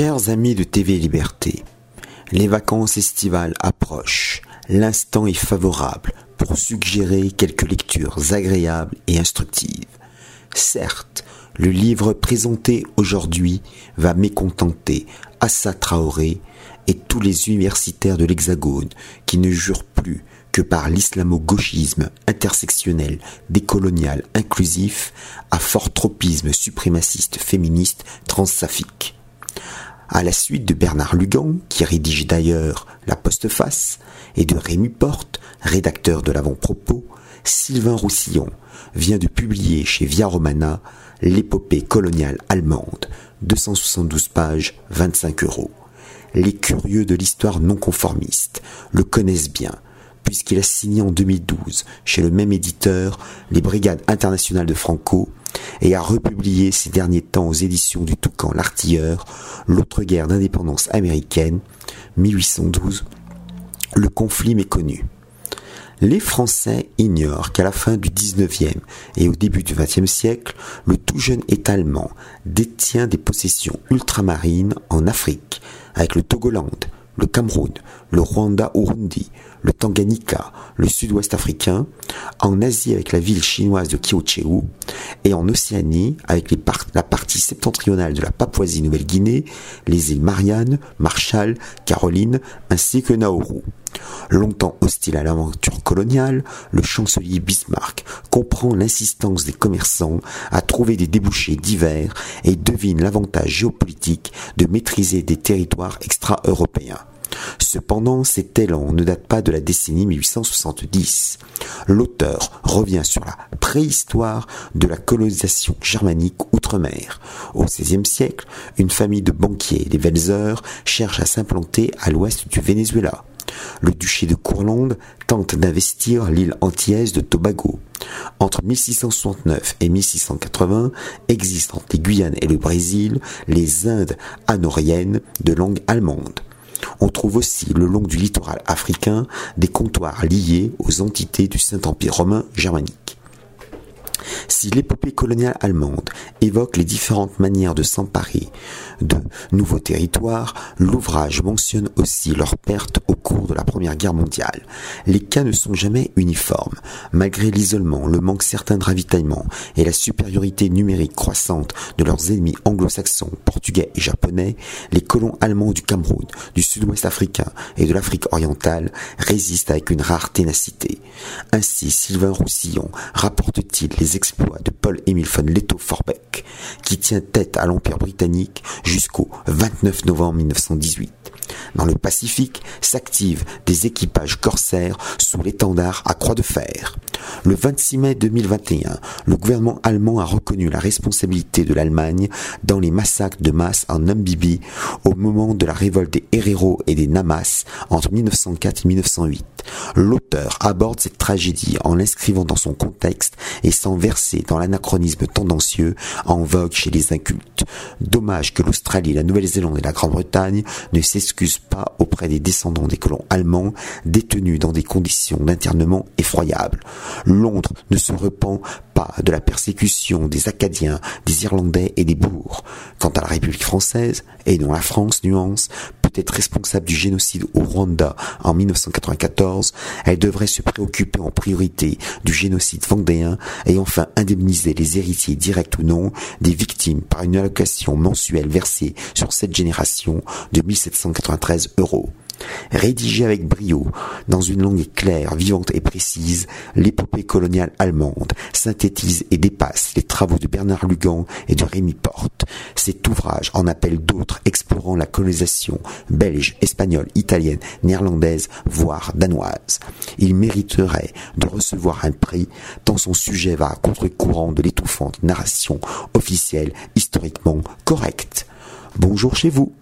Chers amis de TV Liberté, les vacances estivales approchent. L'instant est favorable pour suggérer quelques lectures agréables et instructives. Certes, le livre présenté aujourd'hui va mécontenter Assa Traoré et tous les universitaires de l'Hexagone qui ne jurent plus que par l'islamo-gauchisme intersectionnel, décolonial, inclusif, à fort tropisme suprémaciste féministe transsaphique. À la suite de Bernard Lugan, qui rédige d'ailleurs La Postface, et de Rémi Porte, rédacteur de l'avant-propos, Sylvain Roussillon vient de publier chez Via Romana l'épopée coloniale allemande, 272 pages, 25 euros. Les curieux de l'histoire non conformiste le connaissent bien, puisqu'il a signé en 2012 chez le même éditeur les Brigades internationales de Franco et a republié ces derniers temps aux éditions du Toucan l'Artilleur l'autre guerre d'indépendance américaine 1812 le conflit méconnu. Les Français ignorent qu'à la fin du 19e et au début du 20e siècle, le tout jeune État allemand détient des possessions ultramarines en Afrique, avec le Togoland, le Cameroun, le Rwanda-Urundi, le Tanganyika, le sud-ouest africain, en Asie avec la ville chinoise de Kyocheu, et en Océanie avec la partie septentrionale de la Papouasie-Nouvelle-Guinée, les îles Marianne, Marshall, Caroline, ainsi que Nauru. Longtemps hostile à l'aventure coloniale, le chancelier Bismarck comprend l'insistance des commerçants à trouver des débouchés divers et devine l'avantage géopolitique de maîtriser des territoires extra-européens. Cependant, cet élan ne date pas de la décennie 1870. L'auteur revient sur la préhistoire de la colonisation germanique outre-mer. Au XVIe siècle, une famille de banquiers, les Welser, cherche à s'implanter à l'ouest du Venezuela. Le duché de Courlande tente d'investir l'île antillaise de Tobago. Entre 1669 et 1680 existent entre les Guyanes et le Brésil les Indes anoriennes de langue allemande. On trouve aussi le long du littoral africain des comptoirs liés aux entités du Saint-Empire romain germanique. Si l'épopée coloniale allemande évoque les différentes manières de s'emparer de nouveaux territoires, l'ouvrage mentionne aussi leur perte au cours de la Première Guerre mondiale. Les cas ne sont jamais uniformes. Malgré l'isolement, le manque certain de ravitaillement et la supériorité numérique croissante de leurs ennemis anglo-saxons, portugais et japonais, les colons allemands du Cameroun, du sud-ouest africain et de l'Afrique orientale résistent avec une rare ténacité. Ainsi, Sylvain Roussillon rapporte-t-il les exploits de Paul-Émile von Lettow-Vorbeck, qui tient tête à l'Empire britannique jusqu'au 29 novembre 1918. Dans le Pacifique s'activent des équipages corsaires sous l'étendard à croix de fer. Le 26 mai 2021, le gouvernement allemand a reconnu la responsabilité de l'Allemagne dans les massacres de masse en Namibie au moment de la révolte des Herero et des Namas entre 1904 et 1908. L'auteur aborde cette tragédie en l'inscrivant dans son contexte et sans verser dans l'anachronisme tendancieux en vogue chez les incultes. Dommage que l'Australie, la Nouvelle-Zélande et la Grande-Bretagne ne s'excusent pas auprès des descendants des colons allemands détenus dans des conditions d'internement effroyables. Londres ne se repent pas de la persécution des Acadiens, des Irlandais et des Boers. Quant à la République française, et dont la France, nuance, être responsable du génocide au Rwanda en 1994, elle devrait se préoccuper en priorité du génocide vendéen et enfin indemniser les héritiers directs ou non des victimes par une allocation mensuelle versée sur cette génération de 1793 euros. Rédigé avec brio, dans une langue claire, vivante et précise, l'épopée coloniale allemande synthétise et dépasse les travaux de Bernard Lugan et de Rémi Porte. Cet ouvrage en appelle d'autres explorant la colonisation belge, espagnole, italienne, néerlandaise, voire danoise. Il mériterait de recevoir un prix tant son sujet va à contre-courant de l'étouffante narration officielle historiquement correcte. Bonjour chez vous.